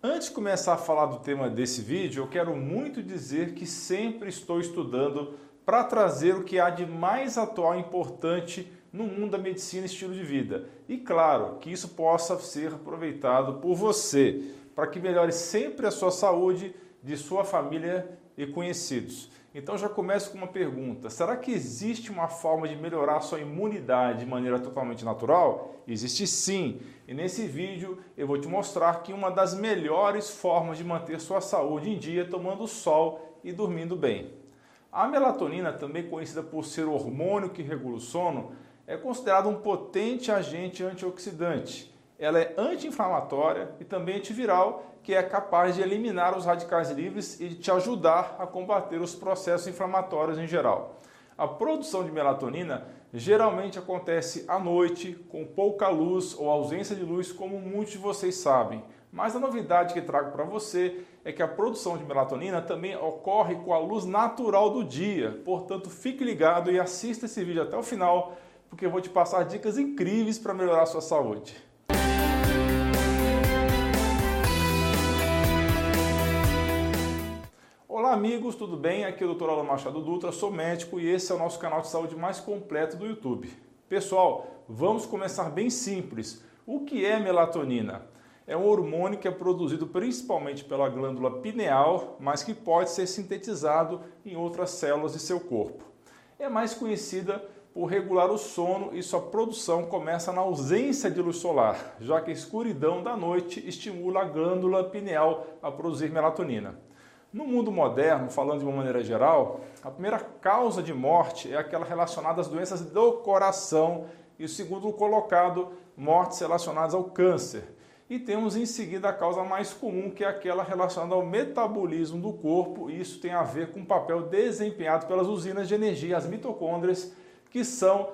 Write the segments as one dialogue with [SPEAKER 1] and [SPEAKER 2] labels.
[SPEAKER 1] Antes de começar a falar do tema desse vídeo, eu quero muito dizer que sempre estou estudando para trazer o que há de mais atual e importante no mundo da medicina e estilo de vida. E claro, que isso possa ser aproveitado por você, para que melhore sempre a sua saúde, de sua família e conhecidos. Então já começo com uma pergunta: será que existe uma forma de melhorar sua imunidade de maneira totalmente natural? Existe sim. E nesse vídeo eu vou te mostrar que uma das melhores formas de manter sua saúde em dia é tomando sol e dormindo bem. A melatonina, também conhecida por ser o hormônio que regula o sono, é considerada um potente agente antioxidante ela é anti-inflamatória e também antiviral, que é capaz de eliminar os radicais livres e de te ajudar a combater os processos inflamatórios em geral. A produção de melatonina geralmente acontece à noite, com pouca luz ou ausência de luz, como muitos de vocês sabem. Mas a novidade que trago para você é que a produção de melatonina também ocorre com a luz natural do dia. Portanto, fique ligado e assista esse vídeo até o final, porque eu vou te passar dicas incríveis para melhorar a sua saúde. Olá amigos, tudo bem? Aqui é o Dr. Alan Machado Dutra, sou médico e esse é o nosso canal de saúde mais completo do YouTube. Pessoal, vamos começar bem simples. O que é melatonina? É um hormônio que é produzido principalmente pela glândula pineal, mas que pode ser sintetizado em outras células de seu corpo. É mais conhecida por regular o sono e sua produção começa na ausência de luz solar, já que a escuridão da noite estimula a glândula pineal a produzir melatonina. No mundo moderno, falando de uma maneira geral, a primeira causa de morte é aquela relacionada às doenças do coração e o segundo colocado, mortes relacionadas ao câncer. E temos em seguida a causa mais comum, que é aquela relacionada ao metabolismo do corpo, e isso tem a ver com o papel desempenhado pelas usinas de energia, as mitocôndrias, que são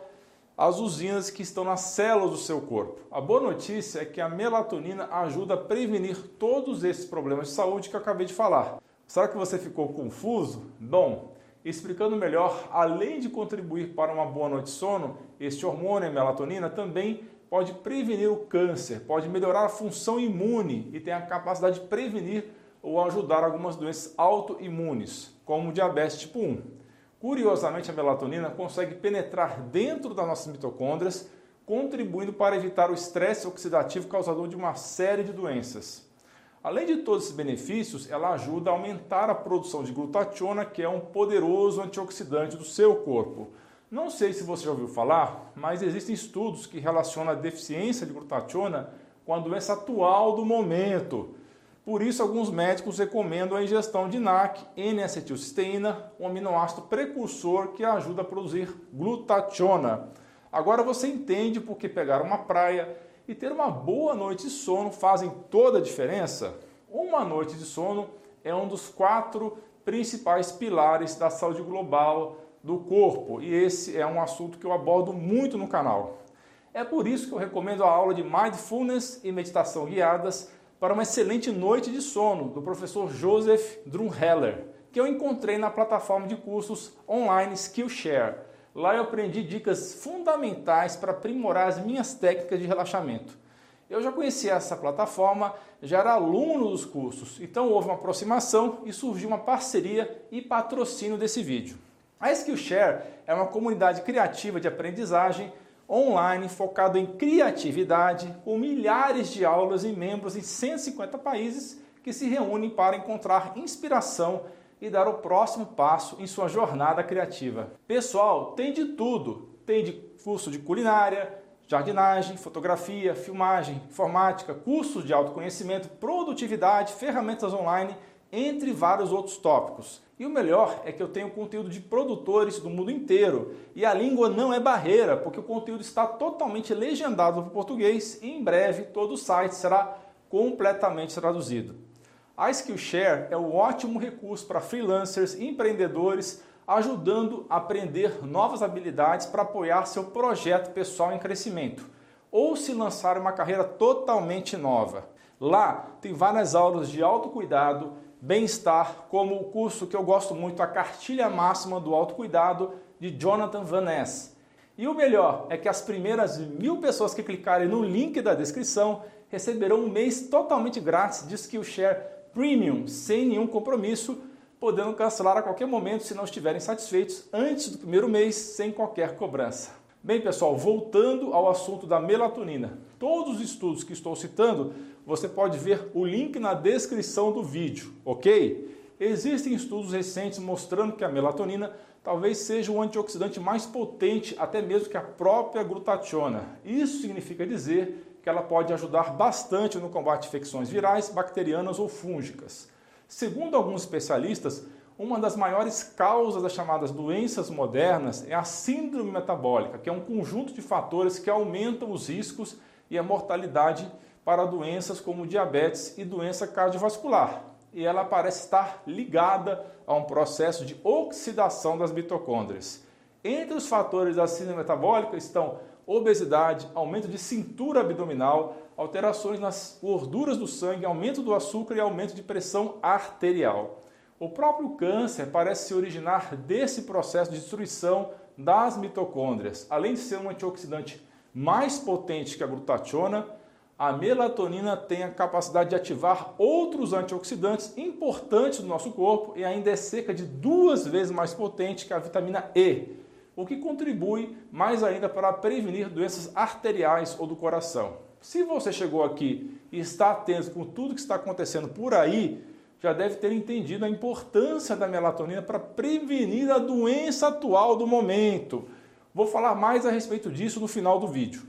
[SPEAKER 1] as usinas que estão nas células do seu corpo. A boa notícia é que a melatonina ajuda a prevenir todos esses problemas de saúde que eu acabei de falar. Será que você ficou confuso? Bom, explicando melhor, além de contribuir para uma boa noite de sono, este hormônio, a melatonina, também pode prevenir o câncer, pode melhorar a função imune e tem a capacidade de prevenir ou ajudar algumas doenças autoimunes, como diabetes tipo 1. Curiosamente, a melatonina consegue penetrar dentro das nossas mitocôndrias, contribuindo para evitar o estresse oxidativo causador de uma série de doenças. Além de todos esses benefícios, ela ajuda a aumentar a produção de glutationa, que é um poderoso antioxidante do seu corpo. Não sei se você já ouviu falar, mas existem estudos que relacionam a deficiência de glutationa com a doença atual do momento. Por isso, alguns médicos recomendam a ingestão de NAC, N-acetilcisteína, um aminoácido precursor que ajuda a produzir glutationa. Agora você entende por que pegar uma praia e ter uma boa noite de sono fazem toda a diferença? Uma noite de sono é um dos quatro principais pilares da saúde global do corpo e esse é um assunto que eu abordo muito no canal. É por isso que eu recomendo a aula de Mindfulness e Meditação Guiadas para uma excelente noite de sono do professor Joseph Drumheller, que eu encontrei na plataforma de cursos online Skillshare. Lá eu aprendi dicas fundamentais para aprimorar as minhas técnicas de relaxamento. Eu já conhecia essa plataforma, já era aluno dos cursos, então houve uma aproximação e surgiu uma parceria e patrocínio desse vídeo. A Skillshare é uma comunidade criativa de aprendizagem online focado em criatividade, com milhares de aulas e membros em 150 países que se reúnem para encontrar inspiração e dar o próximo passo em sua jornada criativa. Pessoal, tem de tudo. Tem de curso de culinária, jardinagem, fotografia, filmagem, informática, cursos de autoconhecimento, produtividade, ferramentas online, entre vários outros tópicos. E o melhor é que eu tenho conteúdo de produtores do mundo inteiro e a língua não é barreira, porque o conteúdo está totalmente legendado para o português e em breve todo o site será completamente traduzido. A Skillshare é um ótimo recurso para freelancers e empreendedores, ajudando a aprender novas habilidades para apoiar seu projeto pessoal em crescimento ou se lançar uma carreira totalmente nova. Lá tem várias aulas de autocuidado, bem-estar, como o curso que eu gosto muito, a Cartilha Máxima do Autocuidado, de Jonathan Van Ness. E o melhor é que as primeiras mil pessoas que clicarem no link da descrição receberão um mês totalmente grátis de Skillshare Premium, sem nenhum compromisso, podendo cancelar a qualquer momento se não estiverem satisfeitos antes do primeiro mês, sem qualquer cobrança. Bem, pessoal, voltando ao assunto da melatonina. Todos os estudos que estou citando, você pode ver o link na descrição do vídeo, ok? Existem estudos recentes mostrando que a melatonina talvez seja o antioxidante mais potente até mesmo que a própria glutationa. Isso significa dizer que ela pode ajudar bastante no combate a infecções virais, bacterianas ou fúngicas. Segundo alguns especialistas, uma das maiores causas das chamadas doenças modernas é a síndrome metabólica, que é um conjunto de fatores que aumentam os riscos e a mortalidade para doenças como diabetes e doença cardiovascular e ela parece estar ligada a um processo de oxidação das mitocôndrias. Entre os fatores da síndrome metabólica estão obesidade, aumento de cintura abdominal, alterações nas gorduras do sangue, aumento do açúcar e aumento de pressão arterial. O próprio câncer parece se originar desse processo de destruição das mitocôndrias. Além de ser um antioxidante mais potente que a glutationa, a melatonina tem a capacidade de ativar outros antioxidantes importantes do nosso corpo e ainda é cerca de duas vezes mais potente que a vitamina E, o que contribui mais ainda para prevenir doenças arteriais ou do coração. Se você chegou aqui e está atento com tudo que está acontecendo por aí, já deve ter entendido a importância da melatonina para prevenir a doença atual do momento. Vou falar mais a respeito disso no final do vídeo.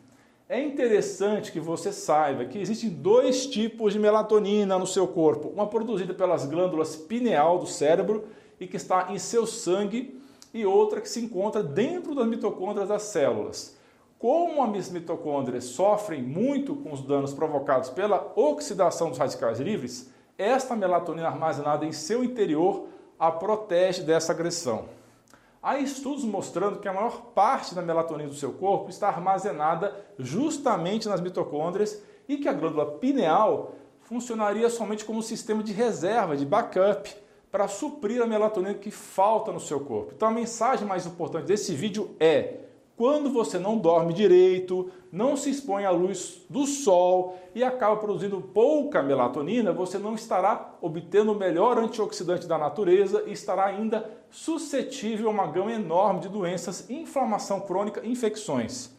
[SPEAKER 1] É interessante que você saiba que existem dois tipos de melatonina no seu corpo. Uma produzida pelas glândulas pineal do cérebro e que está em seu sangue, e outra que se encontra dentro das mitocôndrias das células. Como as mitocôndrias sofrem muito com os danos provocados pela oxidação dos radicais livres, esta melatonina armazenada em seu interior a protege dessa agressão. Há estudos mostrando que a maior parte da melatonina do seu corpo está armazenada justamente nas mitocôndrias e que a glândula pineal funcionaria somente como um sistema de reserva, de backup, para suprir a melatonina que falta no seu corpo. Então a mensagem mais importante desse vídeo é: quando você não dorme direito, não se expõe à luz do sol e acaba produzindo pouca melatonina, você não estará obtendo o melhor antioxidante da natureza e estará ainda suscetível a uma gama enorme de doenças, inflamação crônica e infecções.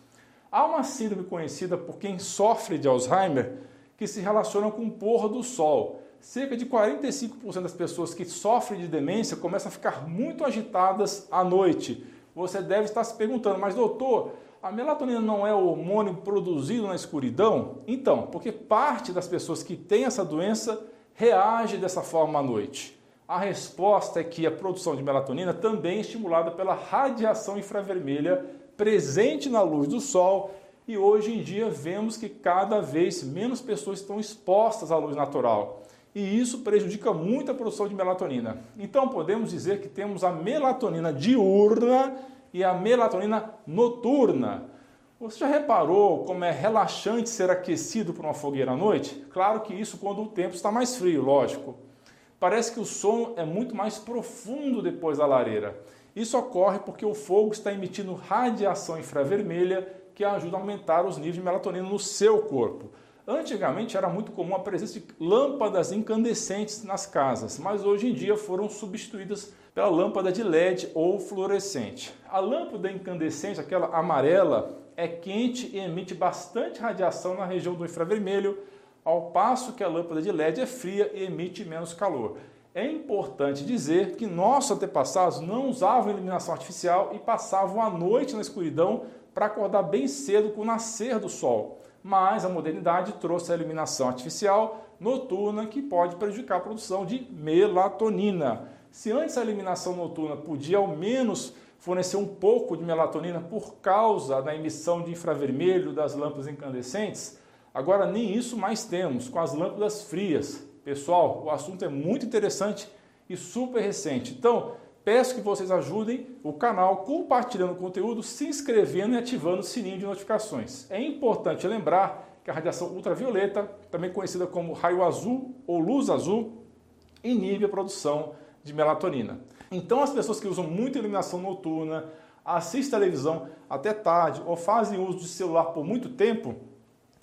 [SPEAKER 1] Há uma síndrome conhecida por quem sofre de Alzheimer que se relaciona com o pôr do sol. Cerca de 45% das pessoas que sofrem de demência começam a ficar muito agitadas à noite você deve estar se perguntando, mas doutor, a melatonina não é o hormônio produzido na escuridão? Então, porque parte das pessoas que têm essa doença reage dessa forma à noite. A resposta é que a produção de melatonina também é estimulada pela radiação infravermelha presente na luz do sol e hoje em dia vemos que cada vez menos pessoas estão expostas à luz natural e isso prejudica muito a produção de melatonina. Então podemos dizer que temos a melatonina diurna e a melatonina noturna. Você já reparou como é relaxante ser aquecido por uma fogueira à noite? Claro que isso quando o tempo está mais frio, lógico. Parece que o sono é muito mais profundo depois da lareira. Isso ocorre porque o fogo está emitindo radiação infravermelha que ajuda a aumentar os níveis de melatonina no seu corpo. Antigamente era muito comum a presença de lâmpadas incandescentes nas casas, mas hoje em dia foram substituídas pela lâmpada de LED ou fluorescente. A lâmpada incandescente, aquela amarela, é quente e emite bastante radiação na região do infravermelho, ao passo que a lâmpada de LED é fria e emite menos calor. É importante dizer que nossos antepassados não usavam iluminação artificial e passavam a noite na escuridão para acordar bem cedo com o nascer do sol mas a modernidade trouxe a iluminação artificial noturna que pode prejudicar a produção de melatonina. Se antes a iluminação noturna podia ao menos fornecer um pouco de melatonina por causa da emissão de infravermelho das lâmpadas incandescentes, agora nem isso mais temos com as lâmpadas frias. Pessoal, o assunto é muito interessante e super recente. Então, Peço que vocês ajudem o canal compartilhando o conteúdo, se inscrevendo e ativando o sininho de notificações. É importante lembrar que a radiação ultravioleta, também conhecida como raio azul ou luz azul, inibe a produção de melatonina. Então, as pessoas que usam muita iluminação noturna, assistem televisão até tarde ou fazem uso de celular por muito tempo,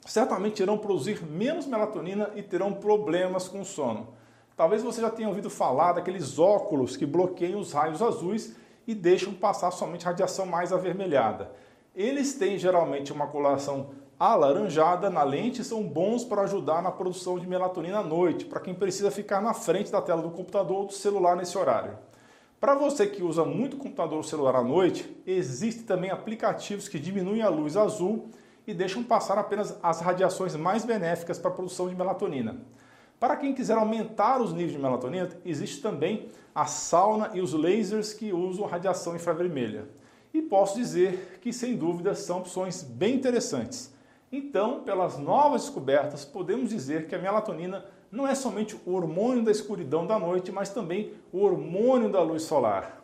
[SPEAKER 1] certamente irão produzir menos melatonina e terão problemas com o sono. Talvez você já tenha ouvido falar daqueles óculos que bloqueiam os raios azuis e deixam passar somente radiação mais avermelhada. Eles têm geralmente uma coloração alaranjada na lente e são bons para ajudar na produção de melatonina à noite, para quem precisa ficar na frente da tela do computador ou do celular nesse horário. Para você que usa muito computador ou celular à noite, existem também aplicativos que diminuem a luz azul e deixam passar apenas as radiações mais benéficas para a produção de melatonina. Para quem quiser aumentar os níveis de melatonina, existe também a sauna e os lasers que usam radiação infravermelha. E posso dizer que, sem dúvida, são opções bem interessantes. Então, pelas novas descobertas, podemos dizer que a melatonina não é somente o hormônio da escuridão da noite, mas também o hormônio da luz solar.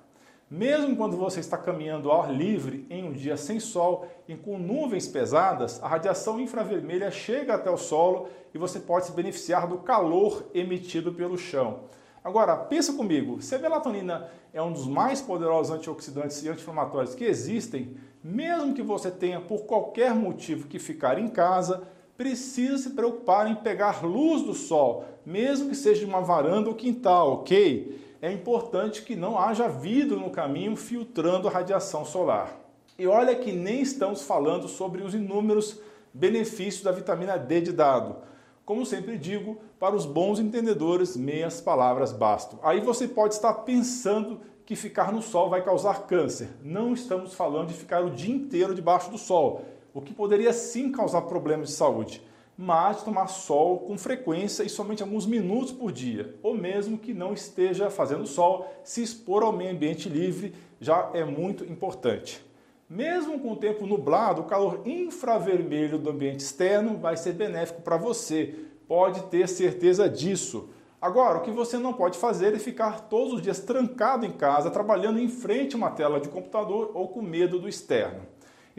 [SPEAKER 1] Mesmo quando você está caminhando ao ar livre em um dia sem sol e com nuvens pesadas, a radiação infravermelha chega até o solo e você pode se beneficiar do calor emitido pelo chão. Agora, pensa comigo, se a melatonina é um dos mais poderosos antioxidantes e anti-inflamatórios que existem, mesmo que você tenha por qualquer motivo que ficar em casa, precisa se preocupar em pegar luz do sol, mesmo que seja de uma varanda ou quintal, ok? É importante que não haja vidro no caminho filtrando a radiação solar. E olha que nem estamos falando sobre os inúmeros benefícios da vitamina D de dado. Como sempre digo, para os bons entendedores, meias palavras bastam. Aí você pode estar pensando que ficar no sol vai causar câncer. Não estamos falando de ficar o dia inteiro debaixo do sol, o que poderia sim causar problemas de saúde mas tomar sol com frequência e somente alguns minutos por dia, ou mesmo que não esteja fazendo sol, se expor ao meio ambiente livre já é muito importante. Mesmo com o tempo nublado, o calor infravermelho do ambiente externo vai ser benéfico para você, pode ter certeza disso. Agora, o que você não pode fazer é ficar todos os dias trancado em casa, trabalhando em frente a uma tela de computador ou com medo do externo.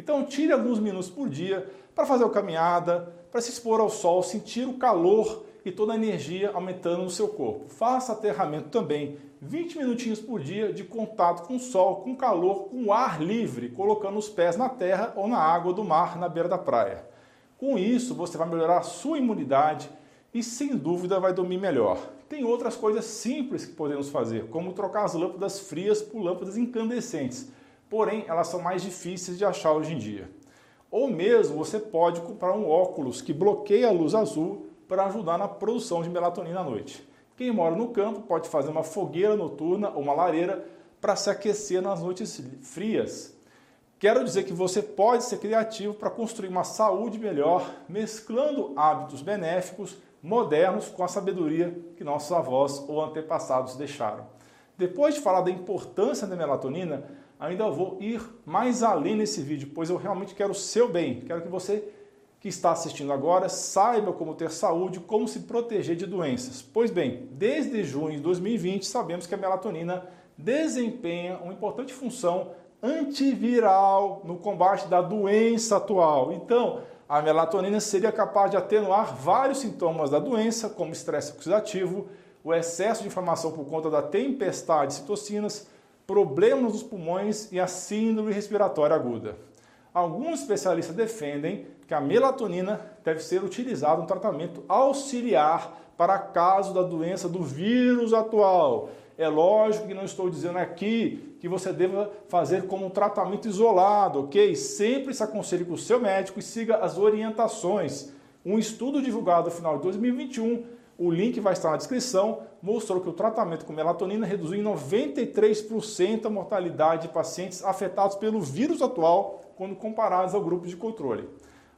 [SPEAKER 1] Então, tire alguns minutos por dia para fazer a caminhada, para se expor ao sol, sentir o calor e toda a energia aumentando no seu corpo. Faça aterramento também, 20 minutinhos por dia de contato com o sol, com calor, com ar livre, colocando os pés na terra ou na água do mar na beira da praia. Com isso, você vai melhorar a sua imunidade e sem dúvida vai dormir melhor. Tem outras coisas simples que podemos fazer, como trocar as lâmpadas frias por lâmpadas incandescentes, porém elas são mais difíceis de achar hoje em dia. Ou mesmo você pode comprar um óculos que bloqueia a luz azul para ajudar na produção de melatonina à noite. Quem mora no campo pode fazer uma fogueira noturna ou uma lareira para se aquecer nas noites frias. Quero dizer que você pode ser criativo para construir uma saúde melhor, mesclando hábitos benéficos, modernos, com a sabedoria que nossos avós ou antepassados deixaram. Depois de falar da importância da melatonina, ainda vou ir mais além nesse vídeo, pois eu realmente quero o seu bem. Quero que você que está assistindo agora saiba como ter saúde, como se proteger de doenças. Pois bem, desde junho de 2020 sabemos que a melatonina desempenha uma importante função antiviral no combate da doença atual. Então, a melatonina seria capaz de atenuar vários sintomas da doença, como estresse oxidativo, o excesso de inflamação por conta da tempestade de citocinas, problemas nos pulmões e a síndrome respiratória aguda. Alguns especialistas defendem que a melatonina deve ser utilizada no tratamento auxiliar para caso da doença do vírus atual. É lógico que não estou dizendo aqui que você deva fazer como um tratamento isolado, ok? Sempre se aconselhe com o seu médico e siga as orientações. Um estudo divulgado no final de 2021 o link vai estar na descrição, mostrou que o tratamento com melatonina reduziu em 93% a mortalidade de pacientes afetados pelo vírus atual quando comparados ao grupo de controle.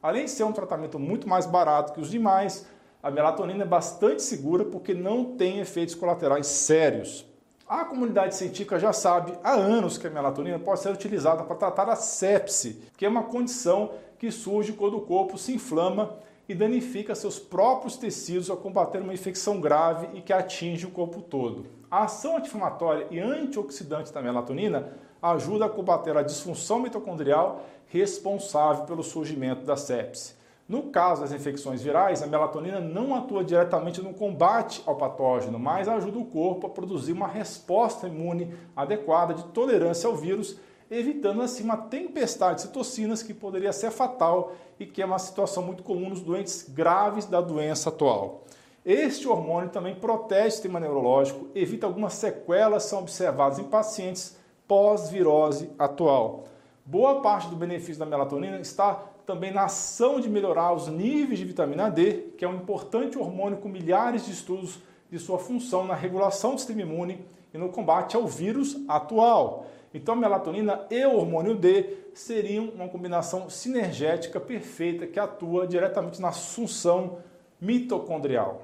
[SPEAKER 1] Além de ser um tratamento muito mais barato que os demais, a melatonina é bastante segura porque não tem efeitos colaterais sérios. A comunidade científica já sabe há anos que a melatonina pode ser utilizada para tratar a sepse, que é uma condição que surge quando o corpo se inflama e danifica seus próprios tecidos ao combater uma infecção grave e que atinge o corpo todo. A ação anti-inflamatória e antioxidante da melatonina ajuda a combater a disfunção mitocondrial responsável pelo surgimento da sepse. No caso das infecções virais, a melatonina não atua diretamente no combate ao patógeno, mas ajuda o corpo a produzir uma resposta imune adequada de tolerância ao vírus evitando assim uma tempestade de citocinas que poderia ser fatal e que é uma situação muito comum nos doentes graves da doença atual. Este hormônio também protege o sistema neurológico, evita algumas sequelas que são observadas em pacientes pós-virose atual. Boa parte do benefício da melatonina está também na ação de melhorar os níveis de vitamina D, que é um importante hormônio com milhares de estudos de sua função na regulação do sistema imune e no combate ao vírus atual. Então, a melatonina e o hormônio D seriam uma combinação sinergética perfeita que atua diretamente na função mitocondrial.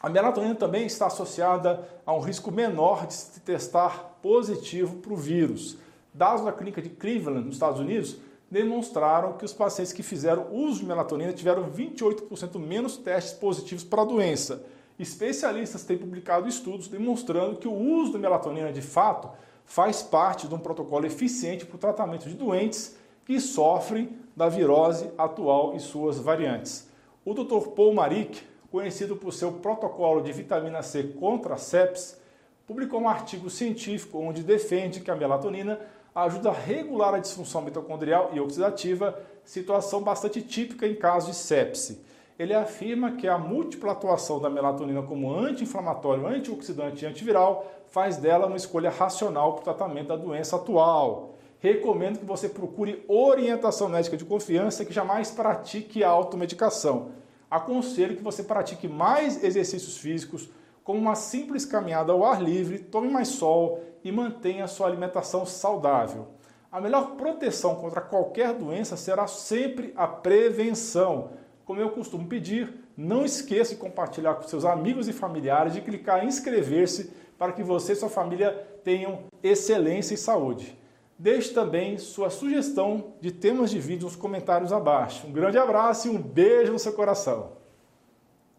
[SPEAKER 1] A melatonina também está associada a um risco menor de se testar positivo para o vírus. Dados da clínica de Cleveland, nos Estados Unidos, demonstraram que os pacientes que fizeram uso de melatonina tiveram 28% menos testes positivos para a doença. Especialistas têm publicado estudos demonstrando que o uso da melatonina de fato faz parte de um protocolo eficiente para o tratamento de doentes que sofrem da virose atual e suas variantes. O Dr. Paul Marik, conhecido por seu protocolo de vitamina C contra a sepsis, publicou um artigo científico onde defende que a melatonina ajuda a regular a disfunção mitocondrial e oxidativa, situação bastante típica em casos de sepse. Ele afirma que a múltipla atuação da melatonina como anti-inflamatório, antioxidante e antiviral faz dela uma escolha racional para o tratamento da doença atual. Recomendo que você procure orientação médica de confiança que jamais pratique automedicação aconselho que você pratique mais exercícios físicos, como uma simples caminhada ao ar livre, tome mais sol e mantenha sua alimentação saudável. A melhor proteção contra qualquer doença será sempre a prevenção. Como eu costumo pedir, não esqueça de compartilhar com seus amigos e familiares, de clicar em inscrever-se para que você e sua família tenham excelência e saúde. Deixe também sua sugestão de temas de vídeo nos comentários abaixo. Um grande abraço e um beijo no seu coração.